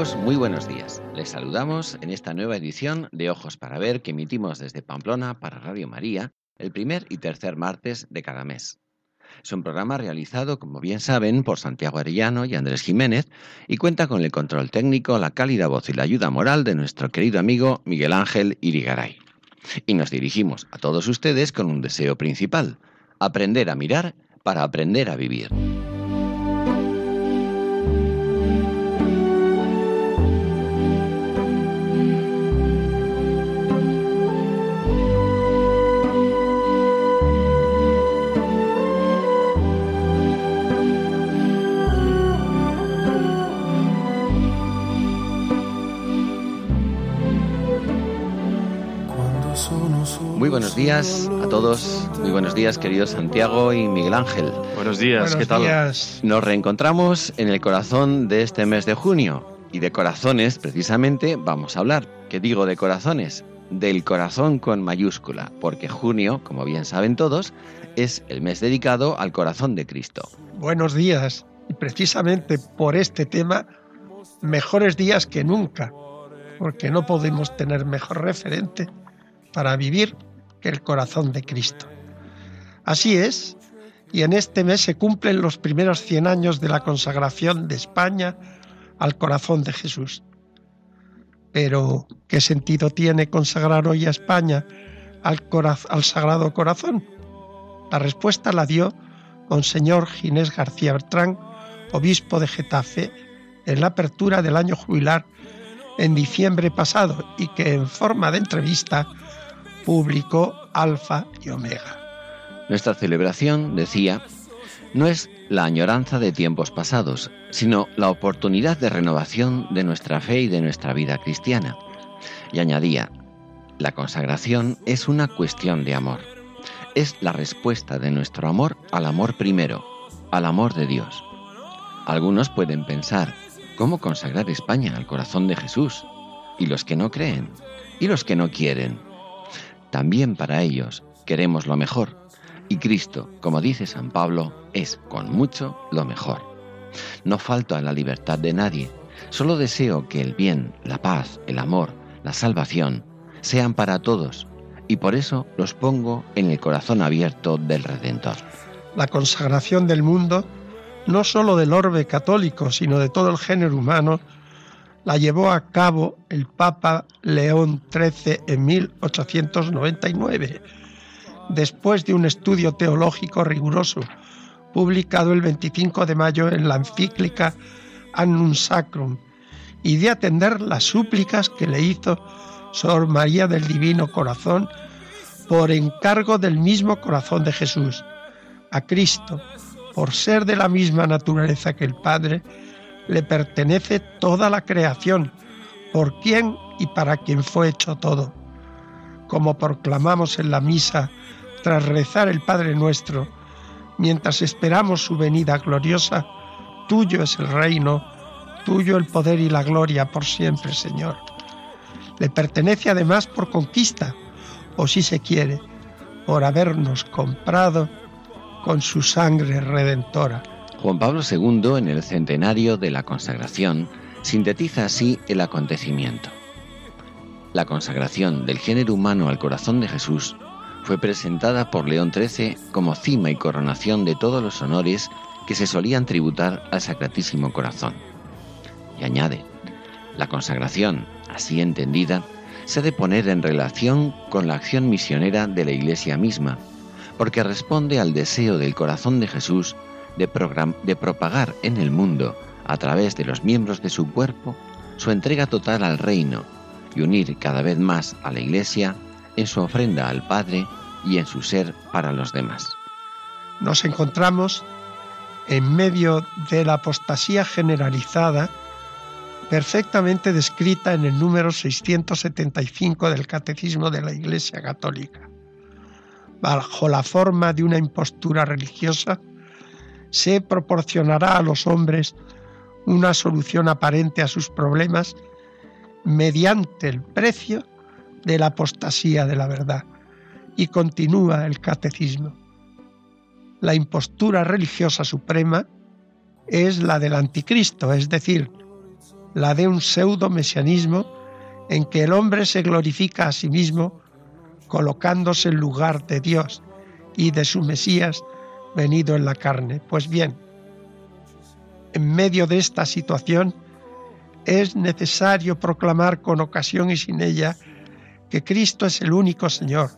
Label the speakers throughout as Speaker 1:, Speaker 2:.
Speaker 1: Amigos, muy buenos días. Les saludamos en esta nueva edición de Ojos para Ver que emitimos desde Pamplona para Radio María el primer y tercer martes de cada mes. Es un programa realizado, como bien saben, por Santiago Arellano y Andrés Jiménez y cuenta con el control técnico, la cálida voz y la ayuda moral de nuestro querido amigo Miguel Ángel Irigaray. Y nos dirigimos a todos ustedes con un deseo principal, aprender a mirar para aprender a vivir. Muy buenos días a todos, muy buenos días queridos Santiago y Miguel Ángel.
Speaker 2: Buenos días, ¿qué tal?
Speaker 3: Días.
Speaker 1: Nos reencontramos en el corazón de este mes de junio y de corazones precisamente vamos a hablar. ¿Qué digo de corazones? Del corazón con mayúscula, porque junio, como bien saben todos, es el mes dedicado al corazón de Cristo.
Speaker 3: Buenos días. Y precisamente por este tema, mejores días que nunca, porque no podemos tener mejor referente para vivir que el corazón de Cristo. Así es, y en este mes se cumplen los primeros 100 años de la consagración de España al corazón de Jesús. Pero, ¿qué sentido tiene consagrar hoy a España al, al Sagrado Corazón? La respuesta la dio Monseñor Ginés García Bertrán, obispo de Getafe, en la apertura del año jubilar en diciembre pasado y que en forma de entrevista publicó Alfa y Omega.
Speaker 1: Nuestra celebración, decía, no es la añoranza de tiempos pasados, sino la oportunidad de renovación de nuestra fe y de nuestra vida cristiana. Y añadía, la consagración es una cuestión de amor. Es la respuesta de nuestro amor al amor primero, al amor de Dios. Algunos pueden pensar, ¿cómo consagrar España al corazón de Jesús? Y los que no creen, y los que no quieren. También para ellos queremos lo mejor, y Cristo, como dice San Pablo, es con mucho lo mejor. No falto a la libertad de nadie, solo deseo que el bien, la paz, el amor, la salvación sean para todos, y por eso los pongo en el corazón abierto del Redentor.
Speaker 3: La consagración del mundo, no sólo del orbe católico, sino de todo el género humano, la llevó a cabo el Papa León XIII en 1899, después de un estudio teológico riguroso, publicado el 25 de mayo en la encíclica Annum Sacrum, y de atender las súplicas que le hizo Sor María del Divino Corazón por encargo del mismo corazón de Jesús, a Cristo, por ser de la misma naturaleza que el Padre, le pertenece toda la creación, por quien y para quien fue hecho todo. Como proclamamos en la misa tras rezar el Padre nuestro, mientras esperamos su venida gloriosa, tuyo es el reino, tuyo el poder y la gloria por siempre, Señor. Le pertenece además por conquista, o si se quiere, por habernos comprado con su sangre redentora.
Speaker 1: Juan Pablo II, en el centenario de la consagración, sintetiza así el acontecimiento. La consagración del género humano al corazón de Jesús fue presentada por León XIII como cima y coronación de todos los honores que se solían tributar al Sacratísimo Corazón. Y añade, la consagración, así entendida, se ha de poner en relación con la acción misionera de la Iglesia misma, porque responde al deseo del corazón de Jesús de, de propagar en el mundo, a través de los miembros de su cuerpo, su entrega total al reino y unir cada vez más a la Iglesia en su ofrenda al Padre y en su ser para los demás.
Speaker 3: Nos encontramos en medio de la apostasía generalizada perfectamente descrita en el número 675 del Catecismo de la Iglesia Católica. Bajo la forma de una impostura religiosa, se proporcionará a los hombres una solución aparente a sus problemas mediante el precio de la apostasía de la verdad. Y continúa el catecismo. La impostura religiosa suprema es la del anticristo, es decir, la de un pseudo mesianismo en que el hombre se glorifica a sí mismo colocándose en lugar de Dios y de su Mesías venido en la carne. Pues bien, en medio de esta situación es necesario proclamar con ocasión y sin ella que Cristo es el único Señor,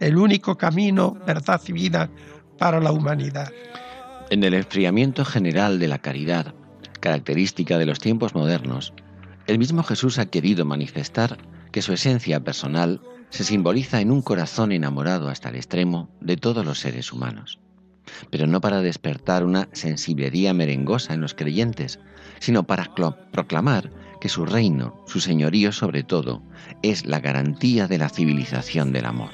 Speaker 3: el único camino, verdad y vida para la humanidad.
Speaker 1: En el enfriamiento general de la caridad, característica de los tiempos modernos, el mismo Jesús ha querido manifestar que su esencia personal se simboliza en un corazón enamorado hasta el extremo de todos los seres humanos. Pero no para despertar una sensiblería merengosa en los creyentes, sino para proclamar que su reino, su señorío sobre todo, es la garantía de la civilización del amor.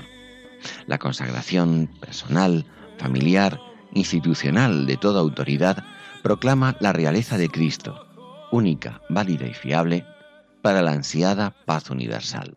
Speaker 1: La consagración personal, familiar, institucional de toda autoridad proclama la realeza de Cristo, única, válida y fiable para la ansiada paz universal.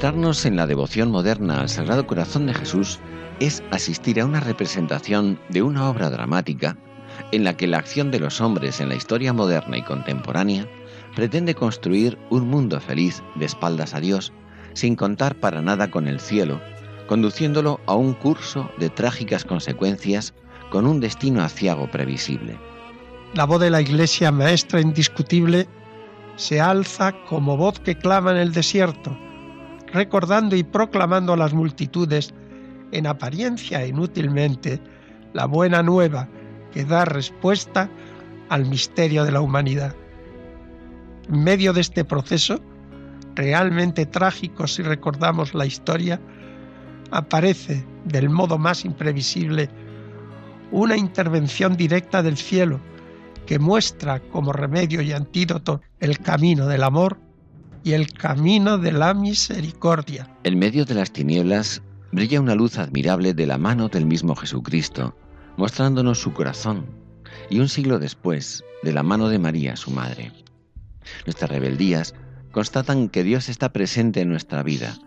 Speaker 1: Adentrarnos en la devoción moderna al Sagrado Corazón de Jesús es asistir a una representación de una obra dramática en la que la acción de los hombres en la historia moderna y contemporánea pretende construir un mundo feliz de espaldas a Dios, sin contar para nada con el cielo, conduciéndolo a un curso de trágicas consecuencias con un destino aciago previsible.
Speaker 3: La voz de la Iglesia, maestra indiscutible, se alza como voz que clama en el desierto, recordando y proclamando a las multitudes, en apariencia inútilmente, la buena nueva que da respuesta al misterio de la humanidad. En medio de este proceso, realmente trágico si recordamos la historia, aparece del modo más imprevisible una intervención directa del cielo que muestra como remedio y antídoto el camino del amor y el camino de la misericordia.
Speaker 1: En medio de las tinieblas brilla una luz admirable de la mano del mismo Jesucristo, mostrándonos su corazón, y un siglo después, de la mano de María, su madre. Nuestras rebeldías constatan que Dios está presente en nuestra vida,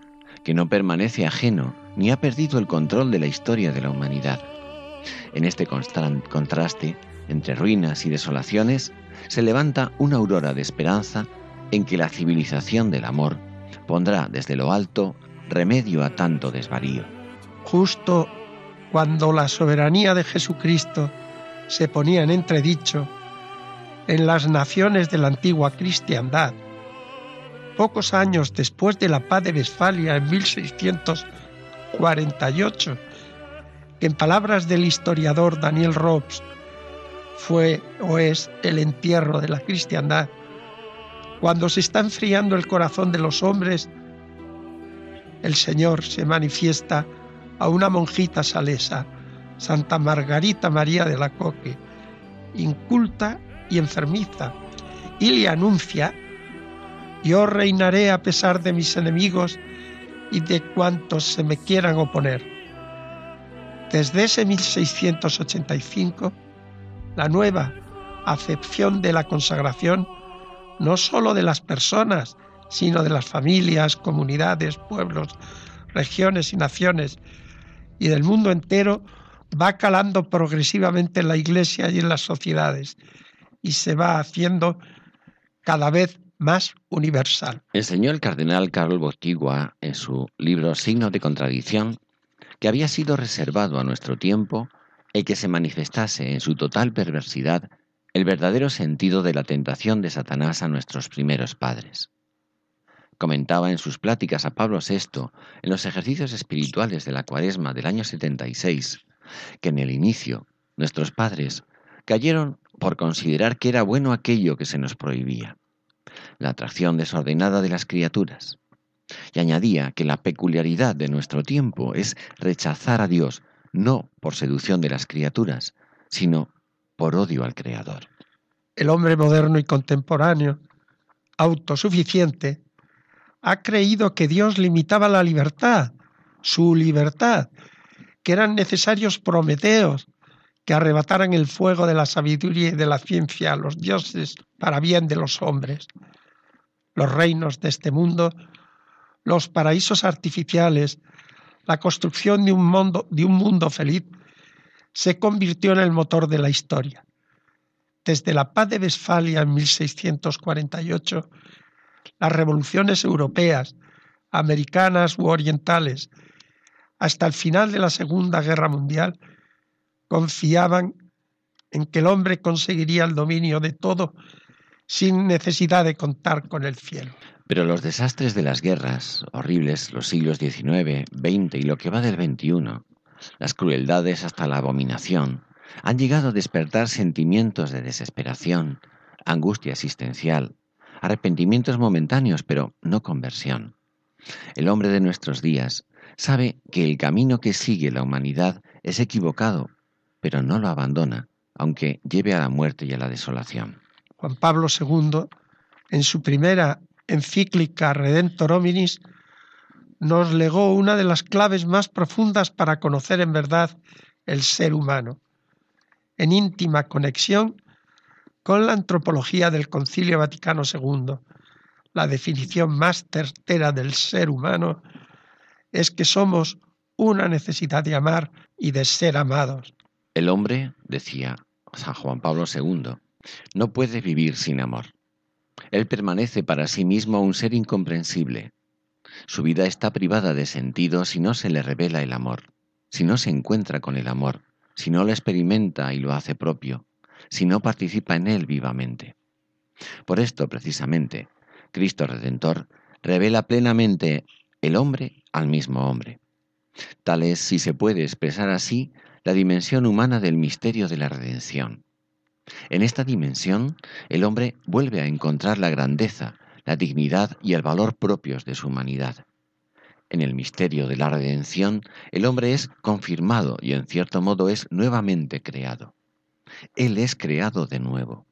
Speaker 1: que no permanece ajeno ni ha perdido el control de la historia de la humanidad. En este contraste entre ruinas y desolaciones se levanta una aurora de esperanza en que la civilización del amor pondrá desde lo alto remedio a tanto desvarío.
Speaker 3: Justo cuando la soberanía de Jesucristo se ponía en entredicho en las naciones de la antigua cristiandad, pocos años después de la paz de Westfalia en 1648, que en palabras del historiador Daniel Robs fue o es el entierro de la cristiandad, cuando se está enfriando el corazón de los hombres, el Señor se manifiesta a una monjita salesa, Santa Margarita María de la Coque, inculta y enfermiza, y le anuncia, yo reinaré a pesar de mis enemigos y de cuantos se me quieran oponer. Desde ese 1685, la nueva acepción de la consagración, no sólo de las personas, sino de las familias, comunidades, pueblos, regiones y naciones, y del mundo entero, va calando progresivamente en la Iglesia y en las sociedades, y se va haciendo cada vez más universal.
Speaker 1: El cardenal Carlos Bostigua en su libro Signos de Contradicción que había sido reservado a nuestro tiempo el que se manifestase en su total perversidad el verdadero sentido de la tentación de Satanás a nuestros primeros padres. Comentaba en sus pláticas a Pablo VI en los ejercicios espirituales de la cuaresma del año 76 que en el inicio nuestros padres cayeron por considerar que era bueno aquello que se nos prohibía, la atracción desordenada de las criaturas, y añadía que la peculiaridad de nuestro tiempo es rechazar a Dios no por seducción de las criaturas, sino por odio al Creador.
Speaker 3: El hombre moderno y contemporáneo, autosuficiente, ha creído que Dios limitaba la libertad, su libertad, que eran necesarios prometeos que arrebataran el fuego de la sabiduría y de la ciencia a los dioses para bien de los hombres. Los reinos de este mundo, los paraísos artificiales, la construcción de un mundo, de un mundo feliz, se convirtió en el motor de la historia. Desde la paz de Westfalia en 1648, las revoluciones europeas, americanas u orientales, hasta el final de la Segunda Guerra Mundial, confiaban en que el hombre conseguiría el dominio de todo sin necesidad de contar con el cielo.
Speaker 1: Pero los desastres de las guerras, horribles los siglos XIX, XX y lo que va del XXI, las crueldades hasta la abominación, han llegado a despertar sentimientos de desesperación, angustia existencial, arrepentimientos momentáneos, pero no conversión. El hombre de nuestros días sabe que el camino que sigue la humanidad es equivocado, pero no lo abandona, aunque lleve a la muerte y a la desolación.
Speaker 3: Juan Pablo II, en su primera encíclica Redentor Hominis, nos legó una de las claves más profundas para conocer en verdad el ser humano, en íntima conexión con la antropología del Concilio Vaticano II. La definición más certera del ser humano es que somos una necesidad de amar y de ser amados.
Speaker 1: El hombre, decía San Juan Pablo II, no puede vivir sin amor. Él permanece para sí mismo un ser incomprensible, su vida está privada de sentido si no se le revela el amor, si no se encuentra con el amor, si no lo experimenta y lo hace propio, si no participa en él vivamente. Por esto, precisamente, Cristo Redentor revela plenamente el hombre al mismo hombre. Tal es, si se puede expresar así, la dimensión humana del misterio de la redención. En esta dimensión, el hombre vuelve a encontrar la grandeza, la dignidad y el valor propios de su humanidad. En el misterio de la redención, el hombre es confirmado y en cierto modo es nuevamente creado. Él es creado de nuevo.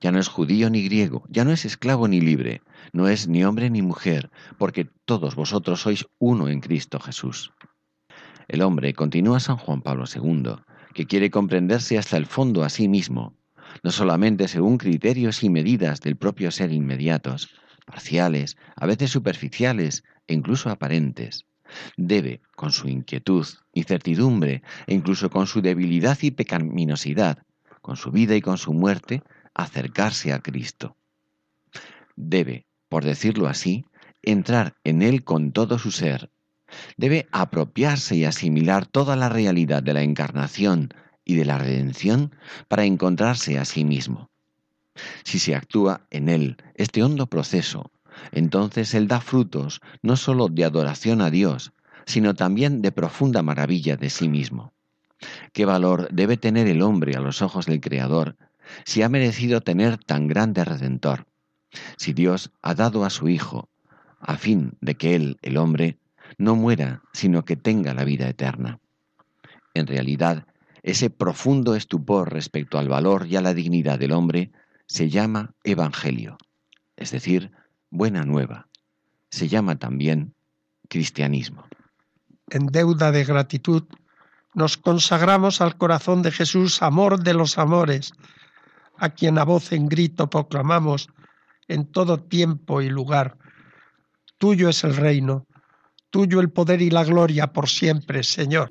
Speaker 1: Ya no es judío ni griego, ya no es esclavo ni libre, no es ni hombre ni mujer, porque todos vosotros sois uno en Cristo Jesús. El hombre, continúa San Juan Pablo II, que quiere comprenderse hasta el fondo a sí mismo, no solamente según criterios y medidas del propio ser inmediatos, parciales, a veces superficiales e incluso aparentes. Debe, con su inquietud, incertidumbre e incluso con su debilidad y pecaminosidad, con su vida y con su muerte, acercarse a Cristo. Debe, por decirlo así, entrar en Él con todo su ser. Debe apropiarse y asimilar toda la realidad de la encarnación y de la redención para encontrarse a sí mismo. Si se actúa en él este hondo proceso, entonces él da frutos no sólo de adoración a Dios, sino también de profunda maravilla de sí mismo. ¿Qué valor debe tener el hombre a los ojos del Creador si ha merecido tener tan grande redentor? Si Dios ha dado a su Hijo, a fin de que él, el hombre, no muera, sino que tenga la vida eterna. En realidad, ese profundo estupor respecto al valor y a la dignidad del hombre se llama Evangelio, es decir, buena nueva. Se llama también cristianismo.
Speaker 3: En deuda de gratitud, nos consagramos al corazón de Jesús, amor de los amores, a quien a voz en grito proclamamos en todo tiempo y lugar. Tuyo es el reino, tuyo el poder y la gloria por siempre, Señor.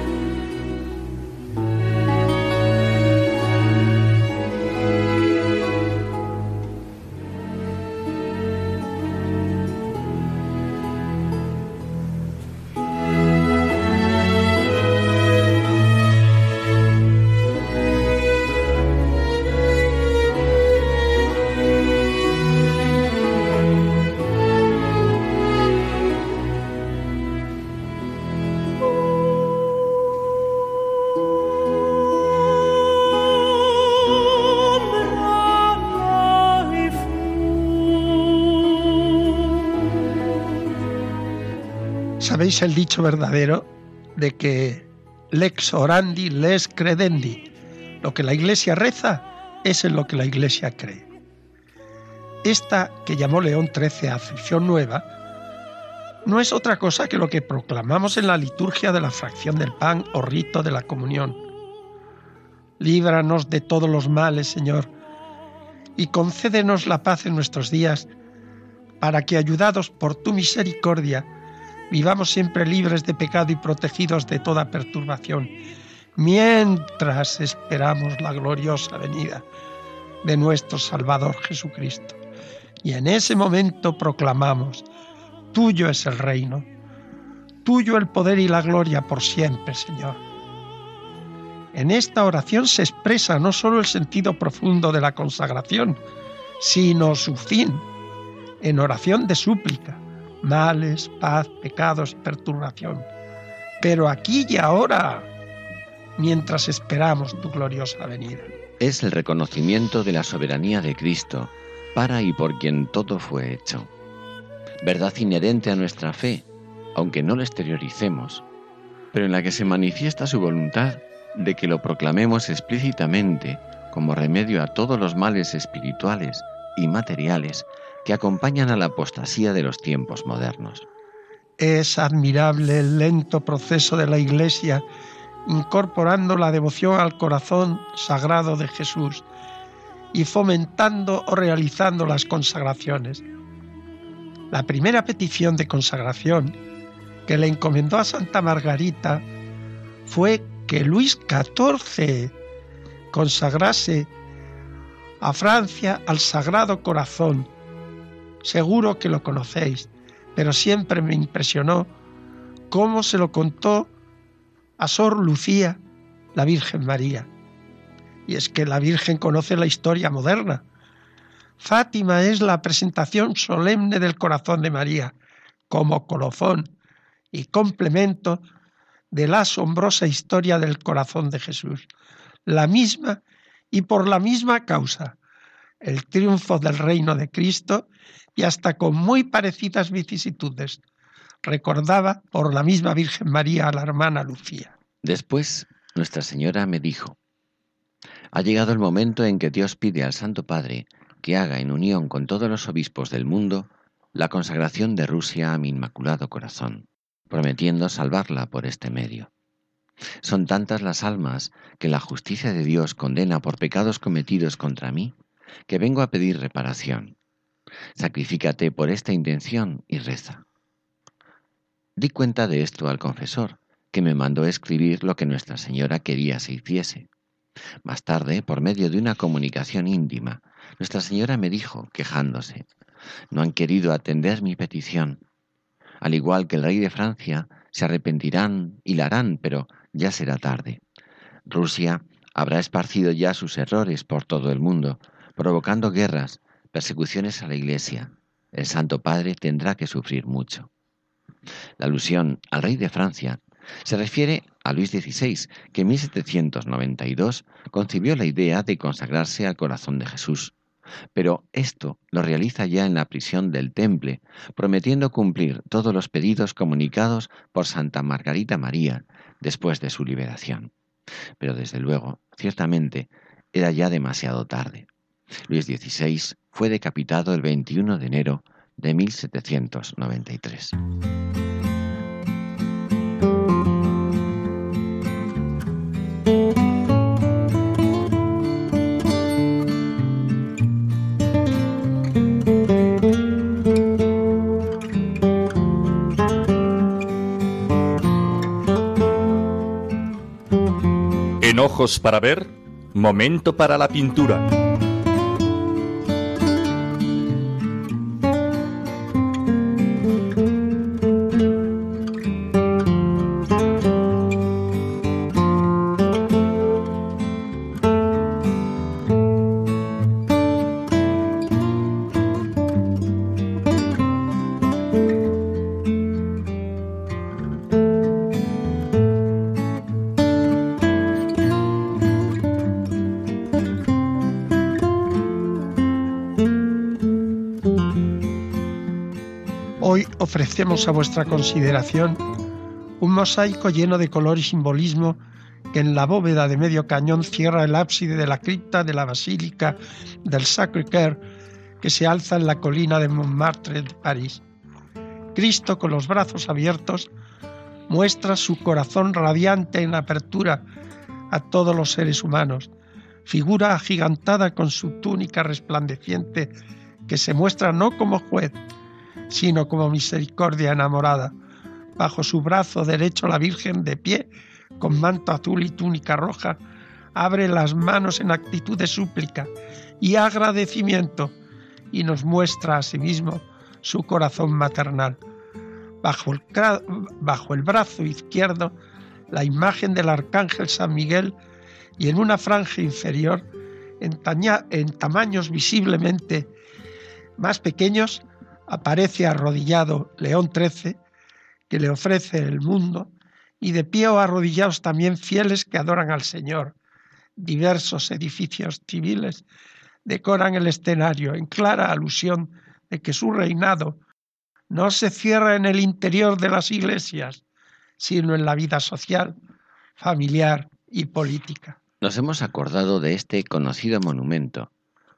Speaker 3: ¿Sabéis el dicho verdadero de que lex orandi, les credendi? Lo que la iglesia reza es en lo que la iglesia cree. Esta que llamó León XIII aflicción nueva no es otra cosa que lo que proclamamos en la liturgia de la fracción del pan o rito de la comunión. Líbranos de todos los males, Señor, y concédenos la paz en nuestros días, para que, ayudados por tu misericordia, vivamos siempre libres de pecado y protegidos de toda perturbación, mientras esperamos la gloriosa venida de nuestro Salvador Jesucristo. Y en ese momento proclamamos, tuyo es el reino, tuyo el poder y la gloria por siempre, Señor. En esta oración se expresa no solo el sentido profundo de la consagración, sino su fin, en oración de súplica males, paz, pecados, perturbación. Pero aquí y ahora, mientras esperamos tu gloriosa venida.
Speaker 1: Es el reconocimiento de la soberanía de Cristo, para y por quien todo fue hecho. Verdad inherente a nuestra fe, aunque no la exterioricemos, pero en la que se manifiesta su voluntad de que lo proclamemos explícitamente como remedio a todos los males espirituales y materiales que acompañan a la apostasía de los tiempos modernos.
Speaker 3: Es admirable el lento proceso de la Iglesia incorporando la devoción al corazón sagrado de Jesús y fomentando o realizando las consagraciones. La primera petición de consagración que le encomendó a Santa Margarita fue que Luis XIV consagrase a Francia al Sagrado Corazón Seguro que lo conocéis, pero siempre me impresionó cómo se lo contó a Sor Lucía, la Virgen María. Y es que la Virgen conoce la historia moderna. Fátima es la presentación solemne del corazón de María, como colofón y complemento de la asombrosa historia del corazón de Jesús, la misma y por la misma causa, el triunfo del reino de Cristo y hasta con muy parecidas vicisitudes, recordaba por la misma Virgen María a la hermana Lucía.
Speaker 1: Después, Nuestra Señora me dijo, ha llegado el momento en que Dios pide al Santo Padre que haga en unión con todos los obispos del mundo la consagración de Rusia a mi Inmaculado Corazón, prometiendo salvarla por este medio. Son tantas las almas que la justicia de Dios condena por pecados cometidos contra mí, que vengo a pedir reparación. Sacrifícate por esta intención y reza. Di cuenta de esto al confesor, que me mandó escribir lo que Nuestra Señora quería se hiciese. Más tarde, por medio de una comunicación íntima, Nuestra Señora me dijo, quejándose, no han querido atender mi petición. Al igual que el rey de Francia, se arrepentirán y la harán, pero ya será tarde. Rusia habrá esparcido ya sus errores por todo el mundo, provocando guerras, persecuciones a la Iglesia, el Santo Padre tendrá que sufrir mucho. La alusión al rey de Francia se refiere a Luis XVI, que en 1792 concibió la idea de consagrarse al corazón de Jesús. Pero esto lo realiza ya en la prisión del Temple, prometiendo cumplir todos los pedidos comunicados por Santa Margarita María después de su liberación. Pero desde luego, ciertamente, era ya demasiado tarde. Luis XVI fue decapitado el 21 de enero de 1793.
Speaker 2: En ojos para ver, momento para la pintura.
Speaker 3: Ofrecemos a vuestra consideración un mosaico lleno de color y simbolismo que en la bóveda de medio cañón cierra el ábside de la cripta de la Basílica del Sacré-Cœur que se alza en la colina de Montmartre de París. Cristo, con los brazos abiertos, muestra su corazón radiante en apertura a todos los seres humanos, figura agigantada con su túnica resplandeciente que se muestra no como juez, sino como misericordia enamorada. Bajo su brazo derecho la Virgen de pie, con manto azul y túnica roja, abre las manos en actitud de súplica y agradecimiento y nos muestra a sí mismo su corazón maternal. Bajo el, brazo izquierdo, la imagen del arcángel San Miguel y en una franja inferior, en tamaños visiblemente más pequeños, aparece arrodillado León XIII, que le ofrece el mundo, y de pie o arrodillados también fieles que adoran al Señor. Diversos edificios civiles decoran el escenario en clara alusión de que su reinado no se cierra en el interior de las iglesias, sino en la vida social, familiar y política.
Speaker 1: Nos hemos acordado de este conocido monumento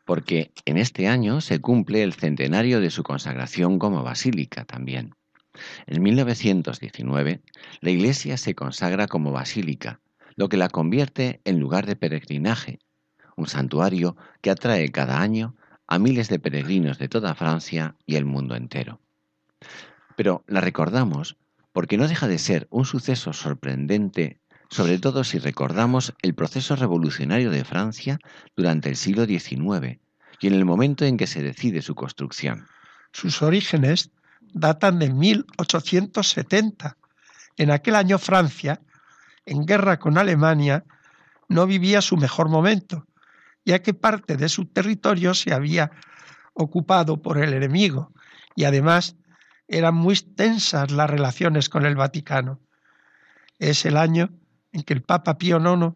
Speaker 1: porque en este año se cumple el centenario de su consagración como basílica también. En 1919, la iglesia se consagra como basílica, lo que la convierte en lugar de peregrinaje, un santuario que atrae cada año a miles de peregrinos de toda Francia y el mundo entero. Pero la recordamos porque no deja de ser un suceso sorprendente sobre todo si recordamos el proceso revolucionario de Francia durante el siglo XIX y en el momento en que se decide su construcción.
Speaker 3: Sus orígenes datan de 1870. En aquel año Francia, en guerra con Alemania, no vivía su mejor momento, ya que parte de su territorio se había ocupado por el enemigo y además eran muy tensas las relaciones con el Vaticano. Es el año en que el Papa Pío IX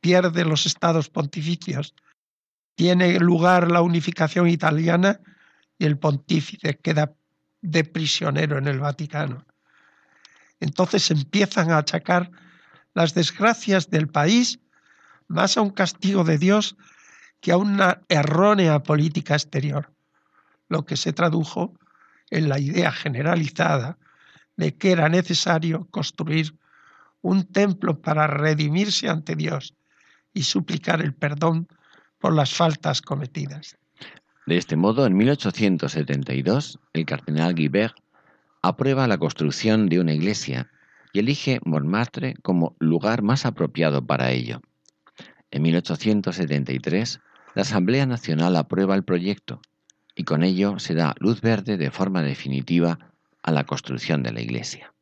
Speaker 3: pierde los estados pontificios, tiene lugar la unificación italiana y el pontífice queda de prisionero en el Vaticano. Entonces empiezan a achacar las desgracias del país más a un castigo de Dios que a una errónea política exterior, lo que se tradujo en la idea generalizada de que era necesario construir un templo para redimirse ante Dios y suplicar el perdón por las faltas cometidas.
Speaker 1: De este modo, en 1872, el cardenal Guibert aprueba la construcción de una iglesia y elige Montmartre como lugar más apropiado para ello. En 1873, la Asamblea Nacional aprueba el proyecto y con ello se da luz verde de forma definitiva a la construcción de la iglesia.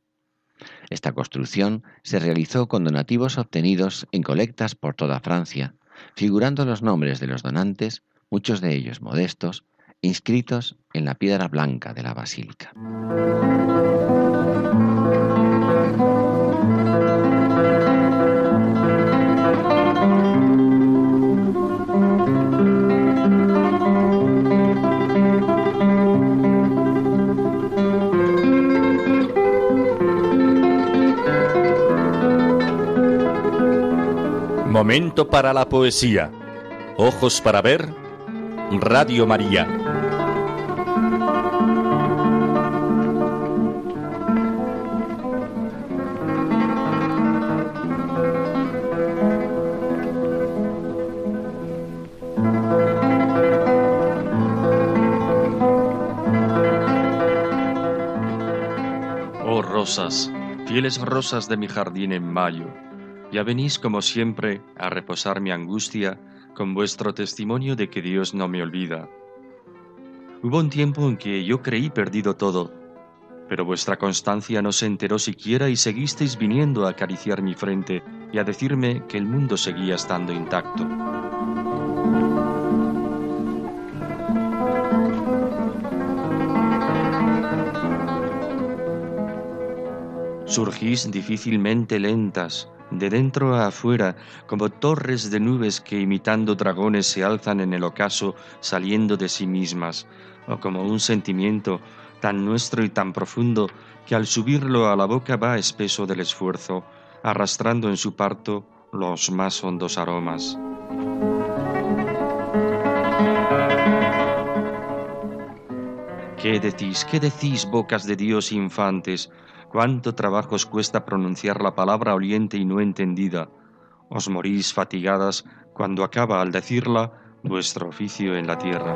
Speaker 1: Esta construcción se realizó con donativos obtenidos en colectas por toda Francia, figurando los nombres de los donantes, muchos de ellos modestos, inscritos en la piedra blanca de la basílica.
Speaker 2: Momento para la poesía. Ojos para ver. Radio María.
Speaker 4: Oh rosas, fieles rosas de mi jardín en mayo, ya venís como siempre a reposar mi angustia con vuestro testimonio de que Dios no me olvida. Hubo un tiempo en que yo creí perdido todo, pero vuestra constancia no se enteró siquiera y seguisteis viniendo a acariciar mi frente y a decirme que el mundo seguía estando intacto. Surgís difícilmente lentas, de dentro a afuera, como torres de nubes que imitando dragones se alzan en el ocaso saliendo de sí mismas, o como un sentimiento tan nuestro y tan profundo que al subirlo a la boca va espeso del esfuerzo, arrastrando en su parto los más hondos aromas. ¿Qué decís, qué decís, bocas de Dios infantes? Cuánto trabajo os cuesta pronunciar la palabra oliente y no entendida. Os morís fatigadas cuando acaba al decirla vuestro oficio en la tierra.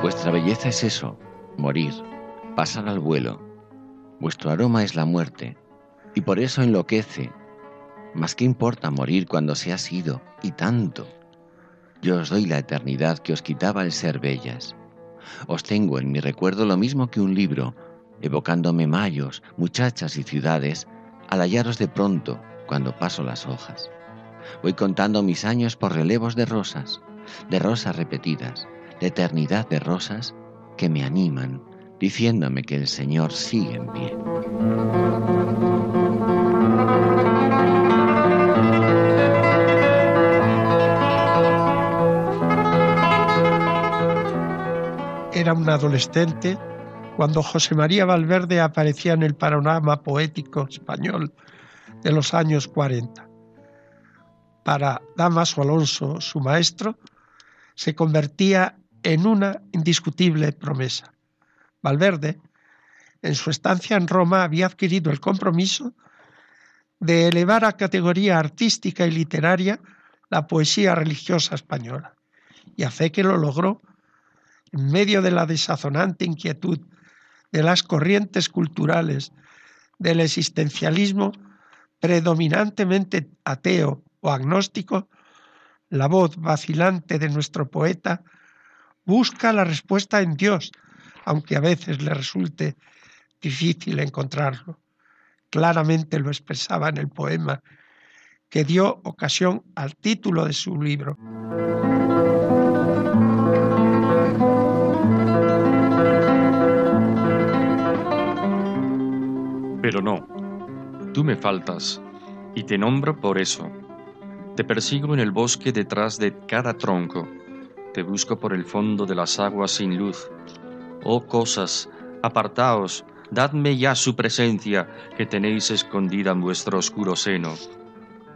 Speaker 1: Vuestra belleza es eso, morir, pasar al vuelo. Vuestro aroma es la muerte, y por eso enloquece. Mas qué importa morir cuando se ha sido, y tanto. Yo os doy la eternidad que os quitaba el ser bellas. Os tengo en mi recuerdo lo mismo que un libro, evocándome mayos, muchachas y ciudades, al hallaros de pronto cuando paso las hojas. Voy contando mis años por relevos de rosas, de rosas repetidas, de eternidad de rosas que me animan, diciéndome que el Señor sigue en pie.
Speaker 3: Era un adolescente cuando José María Valverde aparecía en el panorama poético español de los años 40. Para Damaso Alonso, su maestro, se convertía en una indiscutible promesa. Valverde, en su estancia en Roma, había adquirido el compromiso de elevar a categoría artística y literaria la poesía religiosa española. Y a fe que lo logró, en medio de la desazonante inquietud de las corrientes culturales del existencialismo predominantemente ateo o agnóstico, la voz vacilante de nuestro poeta busca la respuesta en Dios, aunque a veces le resulte difícil encontrarlo. Claramente lo expresaba en el poema que dio ocasión al título de su libro.
Speaker 4: Pero no, tú me faltas, y te nombro por eso. Te persigo en el bosque detrás de cada tronco, te busco por el fondo de las aguas sin luz. Oh cosas, apartaos, dadme ya su presencia que tenéis escondida en vuestro oscuro seno.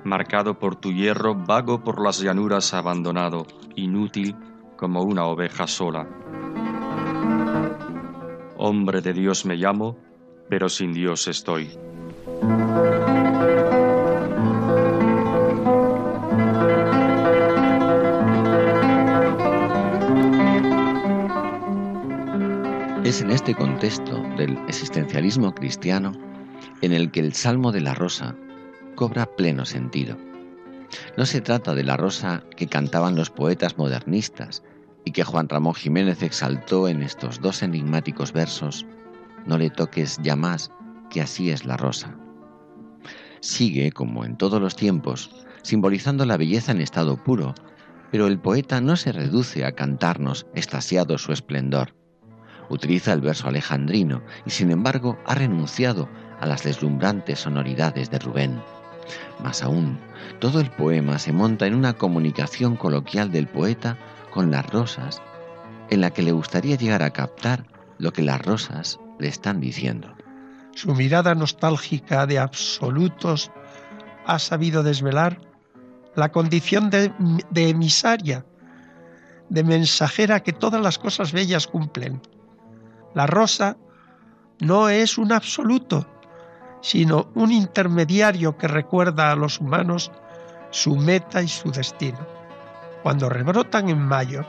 Speaker 4: Marcado por tu hierro, vago por las llanuras abandonado, inútil como una oveja sola. Hombre de Dios me llamo, pero sin Dios estoy.
Speaker 1: Es en este contexto del existencialismo cristiano en el que el Salmo de la Rosa cobra pleno sentido. No se trata de la rosa que cantaban los poetas modernistas y que Juan Ramón Jiménez exaltó en estos dos enigmáticos versos, no le toques ya más, que así es la rosa. Sigue, como en todos los tiempos, simbolizando la belleza en estado puro, pero el poeta no se reduce a cantarnos extasiado su esplendor. Utiliza el verso alejandrino y sin embargo ha renunciado a las deslumbrantes sonoridades de Rubén. Más aún, todo el poema se monta en una comunicación coloquial del poeta con las rosas en la que le gustaría llegar a captar lo que las rosas están diciendo.
Speaker 3: Su mirada nostálgica de absolutos ha sabido desvelar la condición de, de emisaria, de mensajera que todas las cosas bellas cumplen. La rosa no es un absoluto, sino un intermediario que recuerda a los humanos su meta y su destino. Cuando rebrotan en mayo,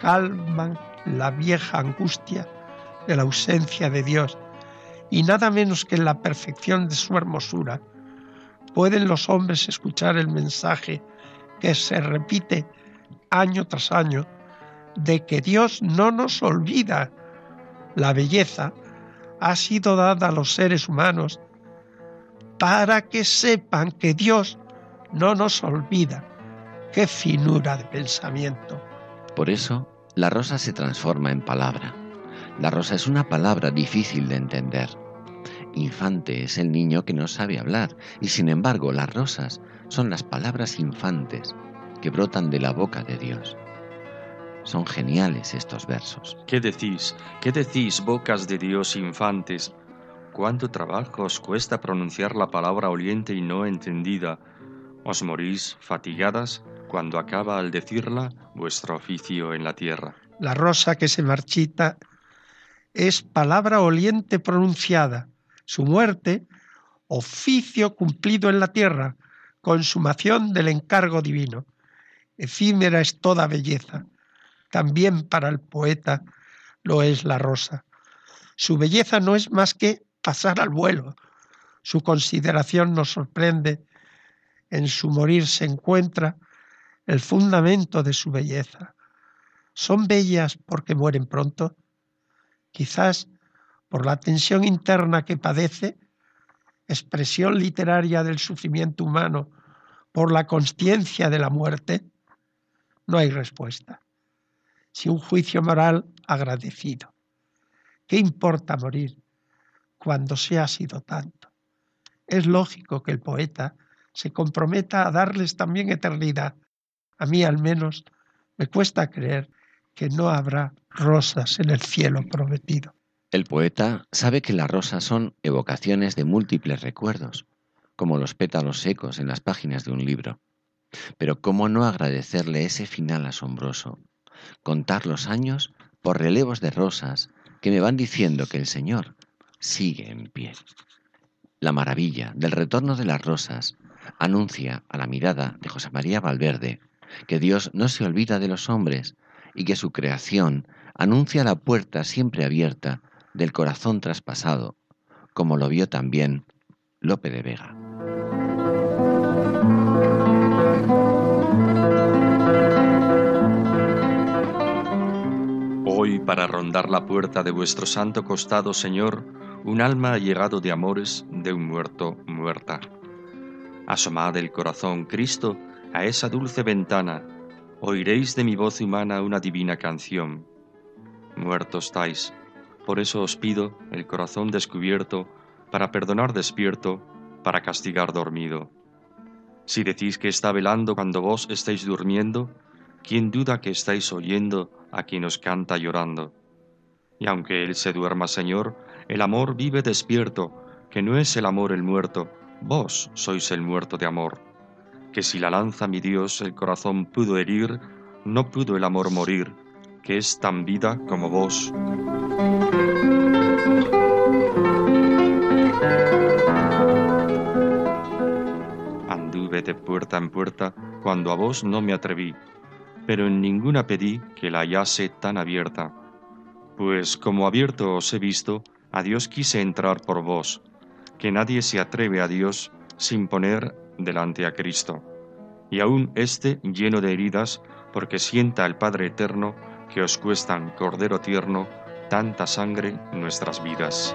Speaker 3: calman la vieja angustia de la ausencia de Dios y nada menos que en la perfección de su hermosura pueden los hombres escuchar el mensaje que se repite año tras año de que Dios no nos olvida. La belleza ha sido dada a los seres humanos para que sepan que Dios no nos olvida. Qué finura de pensamiento.
Speaker 1: Por eso, la rosa se transforma en palabra. La rosa es una palabra difícil de entender. Infante es el niño que no sabe hablar y sin embargo las rosas son las palabras infantes que brotan de la boca de Dios. Son geniales estos versos.
Speaker 4: ¿Qué decís? ¿Qué decís, bocas de Dios infantes? ¿Cuánto trabajo os cuesta pronunciar la palabra oliente y no entendida? ¿Os morís fatigadas cuando acaba al decirla vuestro oficio en la tierra?
Speaker 3: La rosa que se marchita es palabra oliente pronunciada. Su muerte, oficio cumplido en la tierra, consumación del encargo divino. Efímera es toda belleza. También para el poeta lo es la rosa. Su belleza no es más que pasar al vuelo. Su consideración nos sorprende. En su morir se encuentra el fundamento de su belleza. ¿Son bellas porque mueren pronto? Quizás por la tensión interna que padece, expresión literaria del sufrimiento humano, por la consciencia de la muerte, no hay respuesta. Si un juicio moral agradecido. ¿Qué importa morir cuando se ha sido tanto? Es lógico que el poeta se comprometa a darles también eternidad. A mí al menos me cuesta creer que no habrá rosas en el cielo prometido.
Speaker 1: El poeta sabe que las rosas son evocaciones de múltiples recuerdos, como los pétalos secos en las páginas de un libro. Pero ¿cómo no agradecerle ese final asombroso? Contar los años por relevos de rosas que me van diciendo que el Señor sigue en pie. La maravilla del retorno de las rosas anuncia a la mirada de José María Valverde que Dios no se olvida de los hombres y que su creación anuncia la puerta siempre abierta del corazón traspasado, como lo vio también Lope de Vega.
Speaker 4: Hoy, para rondar la puerta de vuestro santo costado, Señor, un alma ha llegado de amores de un muerto muerta. Asomad el corazón, Cristo, a esa dulce ventana, oiréis de mi voz humana una divina canción. Muerto estáis, por eso os pido el corazón descubierto, para perdonar despierto, para castigar dormido. Si decís que está velando cuando vos estáis durmiendo, ¿quién duda que estáis oyendo a quien os canta llorando? Y aunque él se duerma, Señor, el amor vive despierto, que no es el amor el muerto, vos sois el muerto de amor. Que si la lanza mi Dios el corazón pudo herir, no pudo el amor morir, que es tan vida como vos. Anduve de puerta en puerta cuando a vos no me atreví, pero en ninguna pedí que la hallase tan abierta. Pues como abierto os he visto, a Dios quise entrar por vos, que nadie se atreve a Dios sin poner delante a Cristo. Y aún éste lleno de heridas, porque sienta al Padre Eterno que os cuestan, Cordero tierno, tanta sangre en nuestras vidas.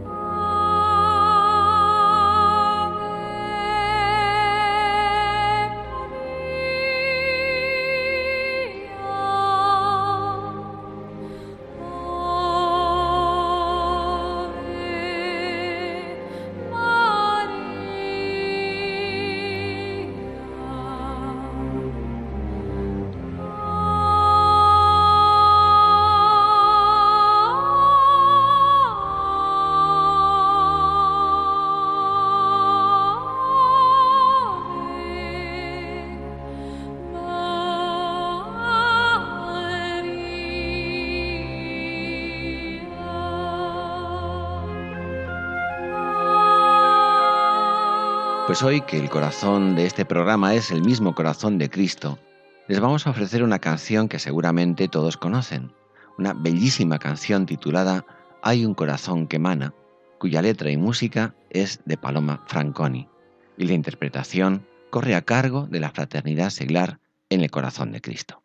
Speaker 5: Pues hoy que el corazón de este programa es el mismo corazón de Cristo, les vamos a ofrecer una canción que seguramente todos conocen, una bellísima canción titulada Hay un corazón que emana, cuya letra y música es de Paloma Franconi, y la interpretación corre a cargo de la Fraternidad Seglar en el Corazón de Cristo.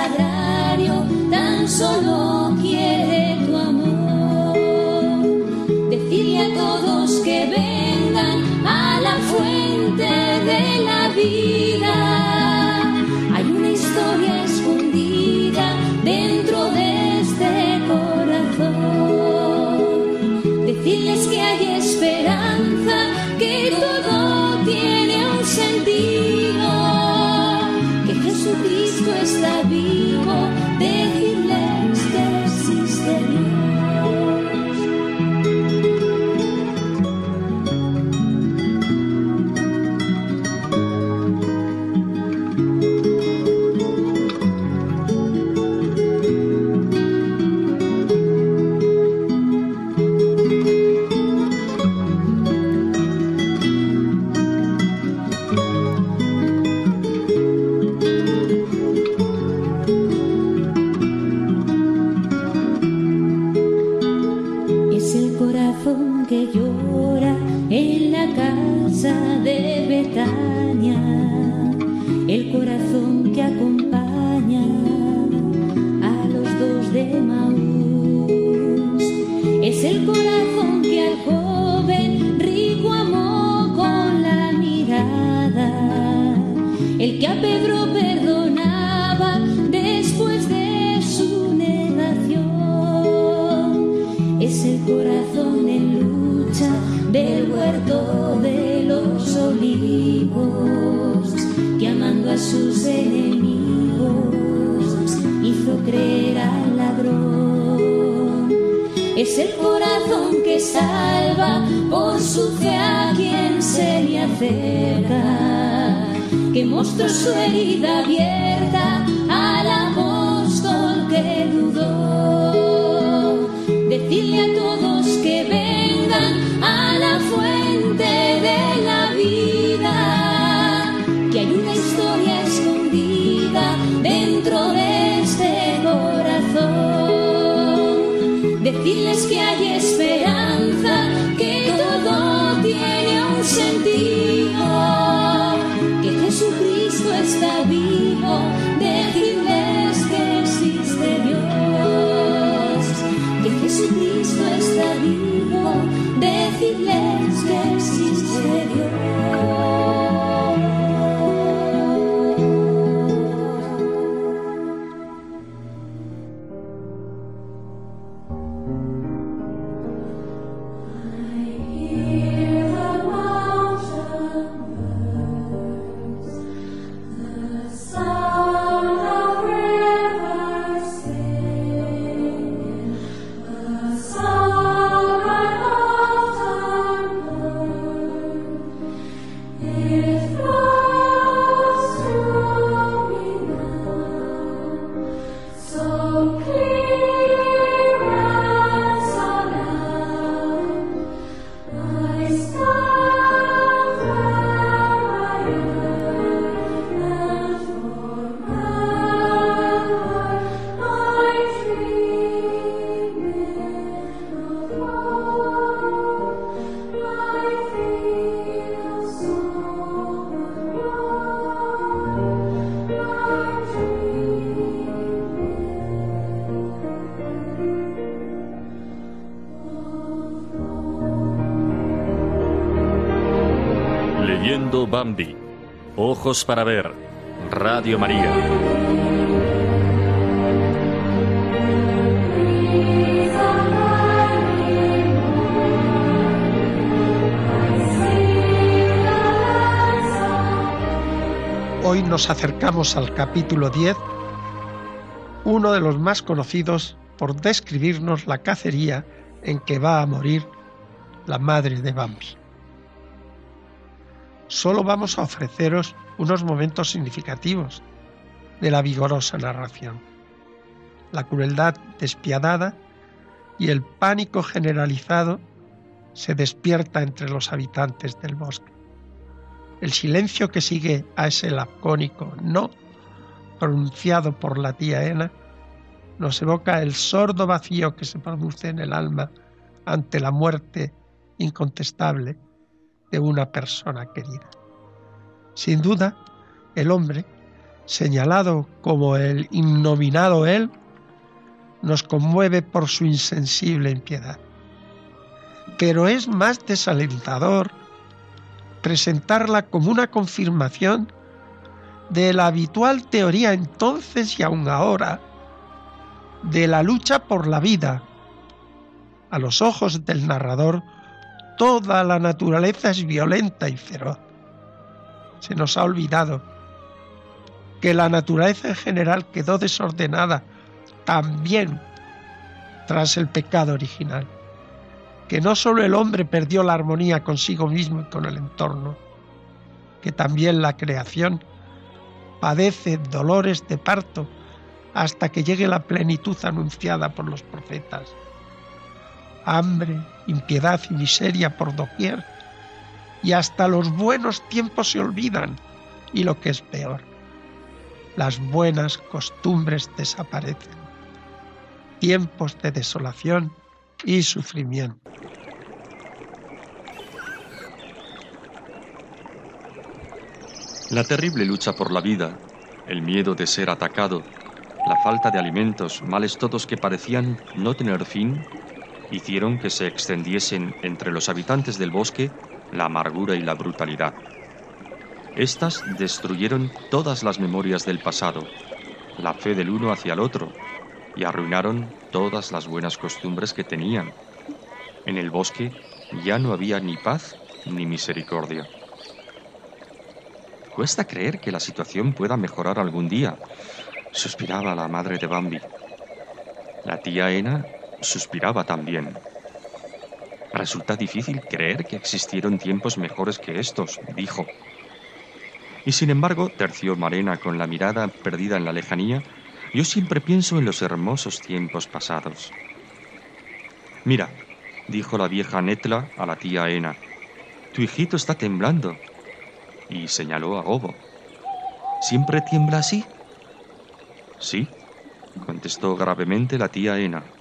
Speaker 5: sagrario tan solo. enemigos, hizo creer al ladrón. Es el corazón que salva por su fe a quien se le acerca, que mostró su herida abierta al apóstol que dudó. Decirle a tu
Speaker 2: Bambi. Ojos para ver. Radio María.
Speaker 3: Hoy nos acercamos al capítulo 10, uno de los más conocidos por describirnos la cacería en que va a morir la madre de Bambi solo vamos a ofreceros unos momentos significativos de la vigorosa narración. La crueldad despiadada y el pánico generalizado se despierta entre los habitantes del bosque. El silencio que sigue a ese lacónico no pronunciado por la tía Ena nos evoca el sordo vacío que se produce en el alma ante la muerte incontestable de una persona querida. Sin duda, el hombre, señalado como el innominado él, nos conmueve por su insensible impiedad. Pero es más desalentador presentarla como una confirmación de la habitual teoría entonces y aún ahora de la lucha por la vida. A los ojos del narrador, toda la naturaleza es violenta y feroz. Se nos ha olvidado que la naturaleza en general quedó desordenada también tras el pecado original, que no solo el hombre perdió la armonía consigo mismo y con el entorno, que también la creación padece dolores de parto hasta que llegue la plenitud anunciada por los profetas hambre, impiedad y miseria por doquier, y hasta los buenos tiempos se olvidan, y lo que es peor, las buenas costumbres desaparecen. Tiempos de desolación y sufrimiento.
Speaker 4: La terrible lucha por la vida, el miedo de ser atacado, la falta de alimentos, males todos que parecían no tener fin, hicieron que se extendiesen entre los habitantes del bosque la amargura y la brutalidad. Estas destruyeron todas las memorias del pasado, la fe del uno hacia el otro, y arruinaron todas las buenas costumbres que tenían. En el bosque ya no había ni paz ni misericordia. Cuesta creer que la situación pueda mejorar algún día, suspiraba la madre de Bambi. La tía Ena suspiraba también. Resulta difícil creer que existieron tiempos mejores que estos, dijo. Y sin embargo, terció Marena con la mirada perdida en la lejanía, yo siempre pienso en los hermosos tiempos pasados. Mira, dijo la vieja Netla a la tía Ena, tu hijito está temblando. Y señaló a Gobo. ¿Siempre tiembla así? Sí, contestó gravemente la tía Ena.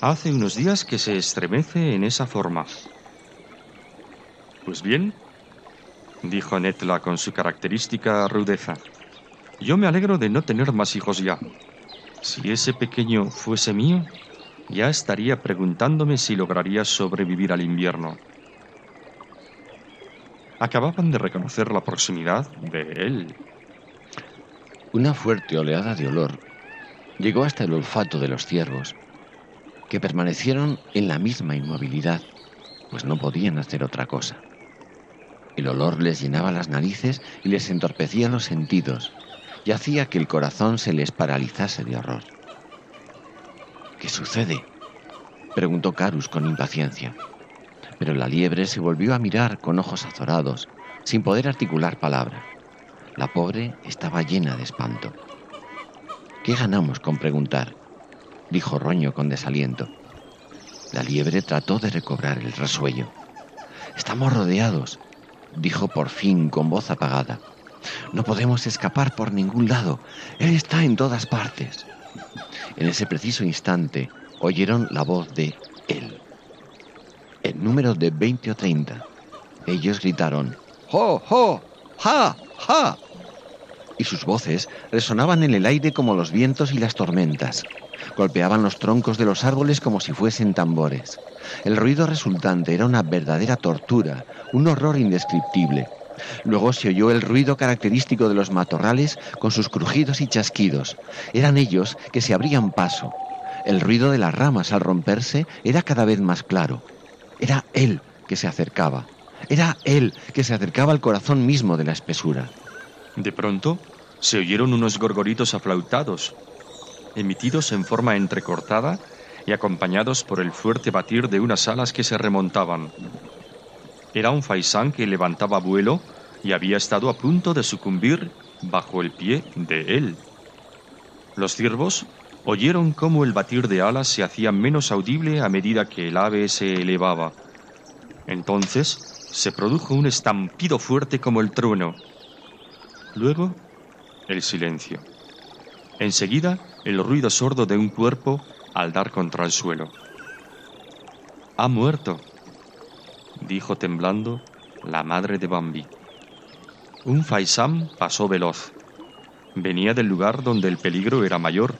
Speaker 4: Hace unos días que se estremece en esa forma. Pues bien, dijo Netla con su característica rudeza, yo me alegro de no tener más hijos ya. Si ese pequeño fuese mío, ya estaría preguntándome si lograría sobrevivir al invierno. Acababan de reconocer la proximidad de él.
Speaker 1: Una fuerte oleada de olor llegó hasta el olfato de los ciervos, que permanecieron en la misma inmovilidad, pues no podían hacer otra cosa. El olor les llenaba las narices y les entorpecía los sentidos, y hacía que el corazón se les paralizase de horror. ¿Qué sucede? preguntó Carus con impaciencia. Pero la liebre se volvió a mirar con ojos azorados, sin poder articular palabra. La pobre estaba llena de espanto. ¿Qué ganamos con preguntar? Dijo Roño con desaliento. La liebre trató de recobrar el resuello. Estamos rodeados, dijo por fin con voz apagada. No podemos escapar por ningún lado. Él está en todas partes. En ese preciso instante oyeron la voz de él. En número de 20 o 30. Ellos gritaron, ¡Jo, jo! ¡Ja, ja! Y sus voces resonaban en el aire como los vientos y las tormentas. Golpeaban los troncos de los árboles como si fuesen tambores. El ruido resultante era una verdadera tortura, un horror indescriptible. Luego se oyó el ruido característico de los matorrales con sus crujidos y chasquidos. Eran ellos que se abrían paso. El ruido de las ramas al romperse era cada vez más claro. Era él que se acercaba. Era él que se acercaba al corazón mismo de la espesura.
Speaker 4: De pronto se oyeron unos gorgoritos aflautados, emitidos en forma entrecortada y acompañados por el fuerte batir de unas alas que se remontaban. Era un faisán que levantaba vuelo y había estado a punto de sucumbir bajo el pie de él. Los ciervos oyeron cómo el batir de alas se hacía menos audible a medida que el ave se elevaba. Entonces se produjo un estampido fuerte como el trueno. Luego, el silencio. Enseguida, el ruido sordo de un cuerpo al dar contra el suelo. Ha muerto, dijo temblando la madre de Bambi. Un faisán pasó veloz. Venía del lugar donde el peligro era mayor.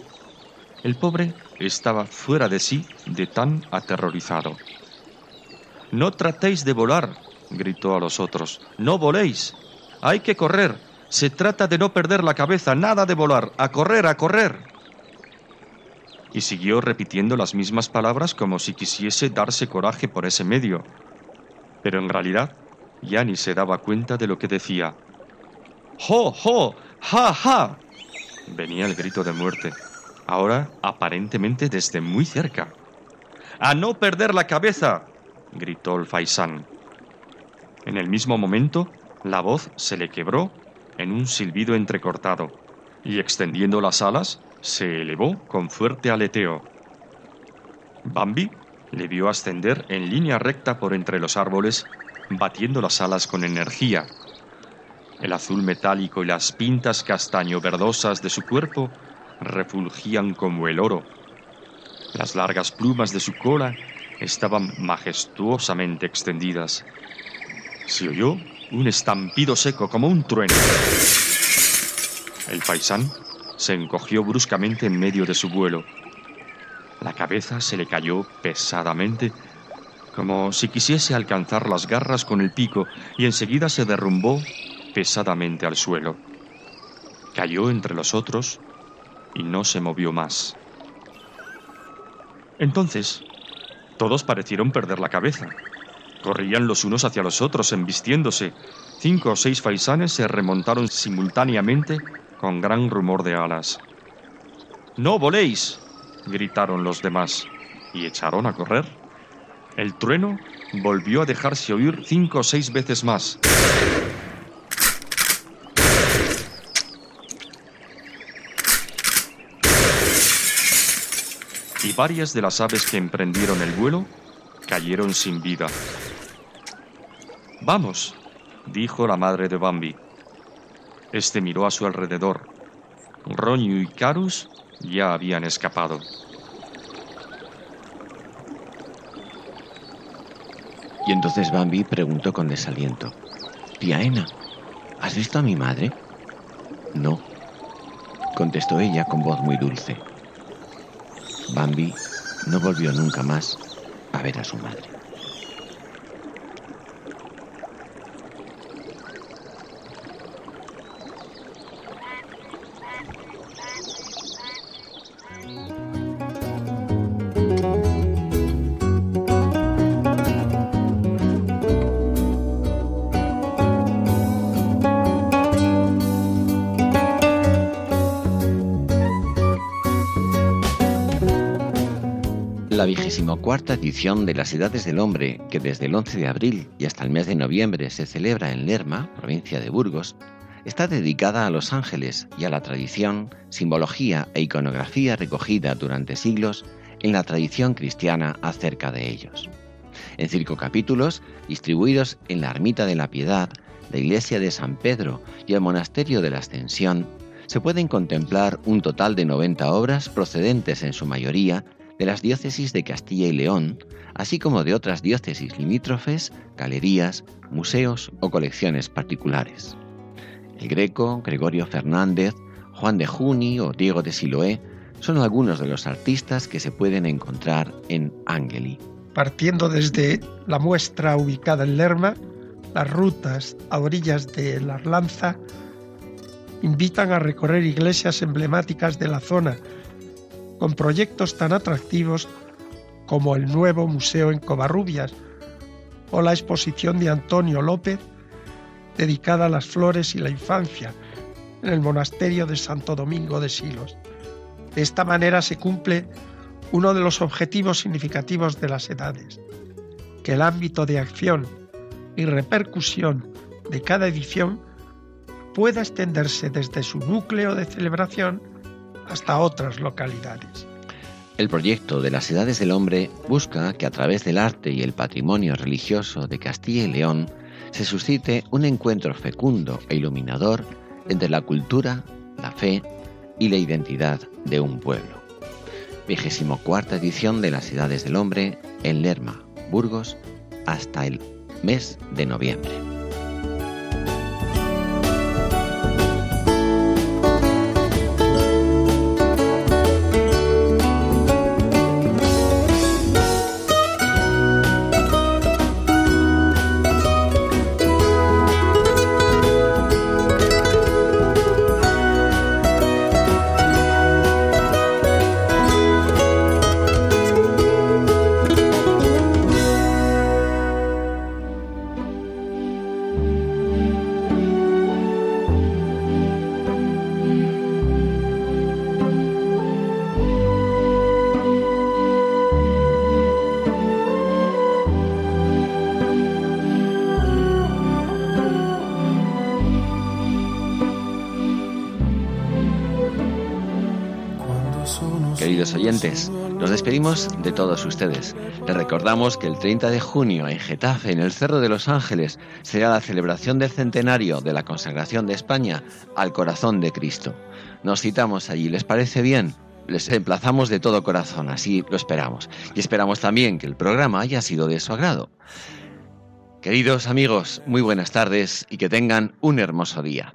Speaker 4: El pobre estaba fuera de sí de tan aterrorizado. No tratéis de volar, gritó a los otros. No voléis. Hay que correr. Se trata de no perder la cabeza, nada de volar. A correr, a correr. Y siguió repitiendo las mismas palabras como si quisiese darse coraje por ese medio. Pero en realidad ya ni se daba cuenta de lo que decía. ¡Jo, jo! ¡Ja, ja! Venía el grito de muerte, ahora aparentemente desde muy cerca. ¡A no perder la cabeza! gritó el faisán. En el mismo momento, la voz se le quebró en un silbido entrecortado y extendiendo las alas, se elevó con fuerte aleteo. Bambi le vio ascender en línea recta por entre los árboles, batiendo las alas con energía. El azul metálico y las pintas castaño verdosas de su cuerpo refulgían como el oro. Las largas plumas de su cola estaban majestuosamente extendidas. Se oyó un estampido seco como un trueno. El paisán se encogió bruscamente en medio de su vuelo. La cabeza se le cayó pesadamente, como si quisiese alcanzar las garras con el pico, y enseguida se derrumbó pesadamente al suelo. Cayó entre los otros y no se movió más. Entonces, todos parecieron perder la cabeza. Corrían los unos hacia los otros, embistiéndose. Cinco o seis faisanes se remontaron simultáneamente con gran rumor de alas. ¡No voléis! gritaron los demás y echaron a correr. El trueno volvió a dejarse oír cinco o seis veces más. Y varias de las aves que emprendieron el vuelo cayeron sin vida. Vamos, dijo la madre de Bambi. Este miró a su alrededor. Roño y Carus ya habían escapado.
Speaker 1: Y entonces Bambi preguntó con desaliento, Tía Ena, ¿has visto a mi madre? No, contestó ella con voz muy dulce. Bambi no volvió nunca más a ver a su madre. La vigésimo cuarta edición de las Edades del Hombre, que desde el 11 de abril y hasta el mes de noviembre se celebra en Lerma, provincia de Burgos, está dedicada a los ángeles y a la tradición, simbología e iconografía recogida durante siglos en la tradición cristiana acerca de ellos. En cinco capítulos, distribuidos en la Ermita de la Piedad, la Iglesia de San Pedro y el Monasterio de la Ascensión, se pueden contemplar un total de 90 obras procedentes en su mayoría de las diócesis de Castilla y León, así como de otras diócesis limítrofes, galerías, museos o colecciones particulares. El Greco, Gregorio Fernández, Juan de Juni o Diego de Siloé son algunos de los artistas que se pueden encontrar en Angeli.
Speaker 3: Partiendo desde la muestra ubicada en Lerma, las rutas a orillas de la Arlanza invitan a recorrer iglesias emblemáticas de la zona, con proyectos tan atractivos como el nuevo museo en Covarrubias o la exposición de Antonio López dedicada a las flores y la infancia en el monasterio de Santo Domingo de Silos. De esta manera se cumple uno de los objetivos significativos de las edades, que el ámbito de acción y repercusión de cada edición pueda extenderse desde su núcleo de celebración hasta otras localidades.
Speaker 1: El proyecto de las Edades del Hombre busca que a través del arte y el patrimonio religioso de Castilla y León se suscite un encuentro fecundo e iluminador entre la cultura, la fe y la identidad de un pueblo. Vigésimo cuarta edición de las Edades del Hombre en Lerma, Burgos, hasta el mes de noviembre. Nos despedimos de todos ustedes. Les recordamos que el 30 de junio en Getafe, en el Cerro de los Ángeles, será la celebración del centenario de la consagración de España al corazón de Cristo. Nos citamos allí, ¿les parece bien? Les emplazamos de todo corazón, así lo esperamos. Y esperamos también que el programa haya sido de su agrado. Queridos amigos, muy buenas tardes y que tengan un hermoso día.